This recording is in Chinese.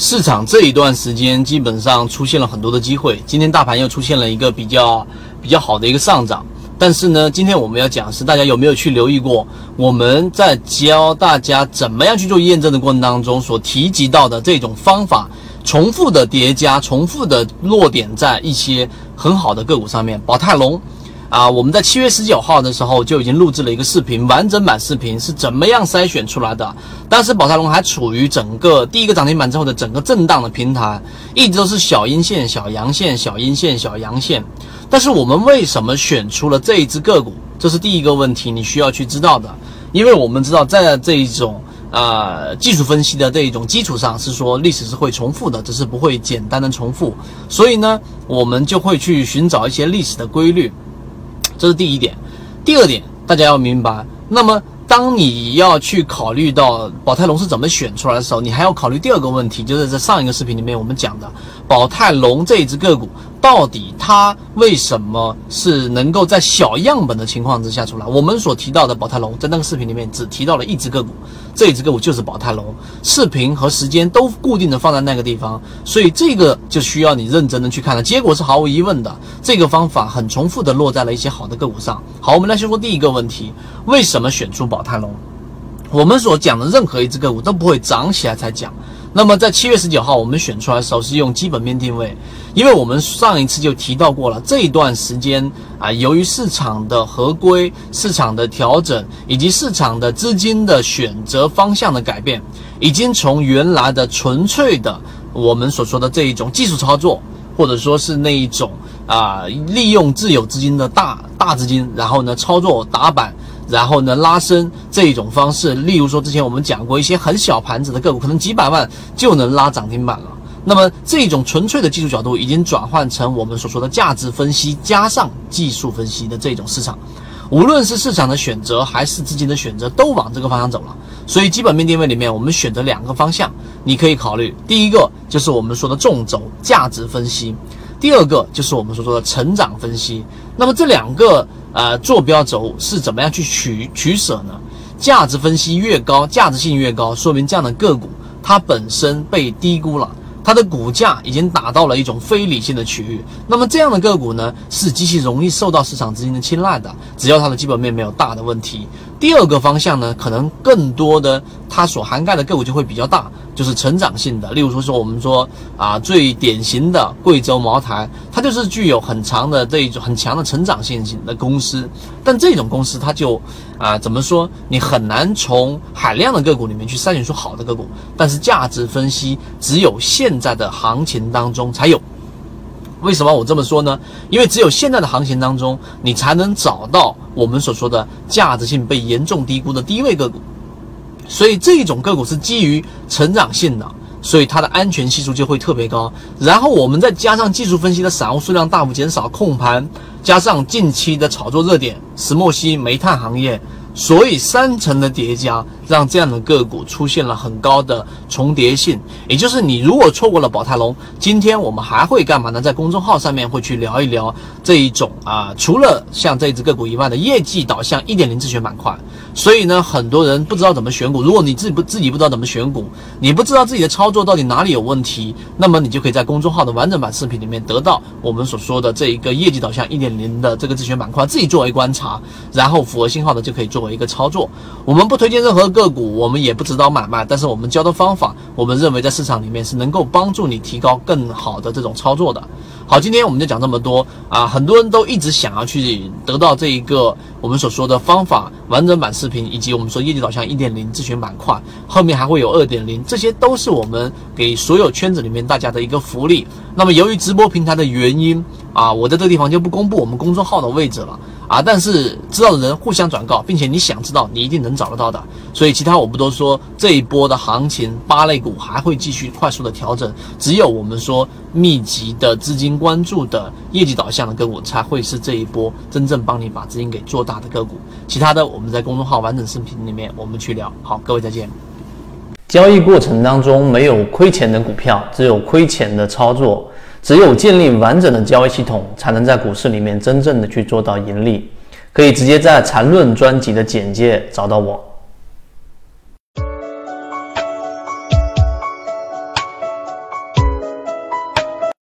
市场这一段时间基本上出现了很多的机会，今天大盘又出现了一个比较比较好的一个上涨。但是呢，今天我们要讲是大家有没有去留意过我们在教大家怎么样去做验证的过程当中所提及到的这种方法，重复的叠加，重复的落点在一些很好的个股上面，宝泰龙。啊，我们在七月十九号的时候就已经录制了一个视频，完整版视频是怎么样筛选出来的。当时宝泰龙还处于整个第一个涨停板之后的整个震荡的平台，一直都是小阴线、小阳线、小阴线、小阳线。但是我们为什么选出了这一只个股？这是第一个问题，你需要去知道的。因为我们知道，在这一种呃技术分析的这一种基础上，是说历史是会重复的，只是不会简单的重复。所以呢，我们就会去寻找一些历史的规律。这是第一点，第二点，大家要明白。那么，当你要去考虑到宝泰龙是怎么选出来的时候，你还要考虑第二个问题，就是在上一个视频里面我们讲的宝泰龙这一只个股。到底它为什么是能够在小样本的情况之下出来？我们所提到的宝泰龙，在那个视频里面只提到了一只个股，这一只个股就是宝泰龙，视频和时间都固定的放在那个地方，所以这个就需要你认真的去看了。结果是毫无疑问的，这个方法很重复的落在了一些好的个股上。好，我们来先说第一个问题，为什么选出宝泰龙？我们所讲的任何一只个股都不会涨起来才讲。那么在七月十九号，我们选出来的时候是用基本面定位，因为我们上一次就提到过了，这一段时间啊，由于市场的合规、市场的调整以及市场的资金的选择方向的改变，已经从原来的纯粹的我们所说的这一种技术操作，或者说是那一种啊，利用自有资金的大大资金，然后呢操作打板。然后呢，拉升这一种方式，例如说之前我们讲过一些很小盘子的个股，可能几百万就能拉涨停板了。那么这种纯粹的技术角度已经转换成我们所说的价值分析加上技术分析的这种市场，无论是市场的选择还是资金的选择，都往这个方向走了。所以基本面定位里面，我们选择两个方向，你可以考虑。第一个就是我们说的纵轴价值分析，第二个就是我们所说的成长分析。那么这两个。呃，坐标轴是怎么样去取取舍呢？价值分析越高，价值性越高，说明这样的个股它本身被低估了，它的股价已经达到了一种非理性的区域。那么这样的个股呢，是极其容易受到市场资金的青睐的，只要它的基本面没有大的问题。第二个方向呢，可能更多的它所涵盖的个股就会比较大。就是成长性的，例如说说我们说啊，最典型的贵州茅台，它就是具有很长的这一种很强的成长性型的公司。但这种公司它就啊，怎么说？你很难从海量的个股里面去筛选出好的个股。但是价值分析只有现在的行情当中才有。为什么我这么说呢？因为只有现在的行情当中，你才能找到我们所说的价值性被严重低估的低位个股。所以这种个股是基于成长性的，所以它的安全系数就会特别高。然后我们再加上技术分析的散户数量大幅减少，控盘，加上近期的炒作热点，石墨烯、煤炭行业。所以三层的叠加，让这样的个股出现了很高的重叠性。也就是你如果错过了宝泰龙，今天我们还会干嘛呢？在公众号上面会去聊一聊这一种啊，除了像这只个股以外的业绩导向一点零自选板块。所以呢，很多人不知道怎么选股。如果你自己不自己不知道怎么选股，你不知道自己的操作到底哪里有问题，那么你就可以在公众号的完整版视频里面得到我们所说的这一个业绩导向一点零的这个自选板块，自己作为观察，然后符合信号的就可以作为。一个操作，我们不推荐任何个股，我们也不指导买卖，但是我们教的方法，我们认为在市场里面是能够帮助你提高更好的这种操作的。好，今天我们就讲这么多啊！很多人都一直想要去得到这一个我们所说的方法完整版视频，以及我们说业绩导向一点零自选板块，后面还会有二点零，这些都是我们给所有圈子里面大家的一个福利。那么由于直播平台的原因啊，我在这个地方就不公布我们公众号的位置了。啊！但是知道的人互相转告，并且你想知道，你一定能找得到的。所以其他我不多说。这一波的行情，八类股还会继续快速的调整。只有我们说密集的资金关注的业绩导向的个股，才会是这一波真正帮你把资金给做大的个股。其他的我们在公众号完整视频里面我们去聊。好，各位再见。交易过程当中没有亏钱的股票，只有亏钱的操作。只有建立完整的交易系统，才能在股市里面真正的去做到盈利。可以直接在缠论专辑的简介找到我。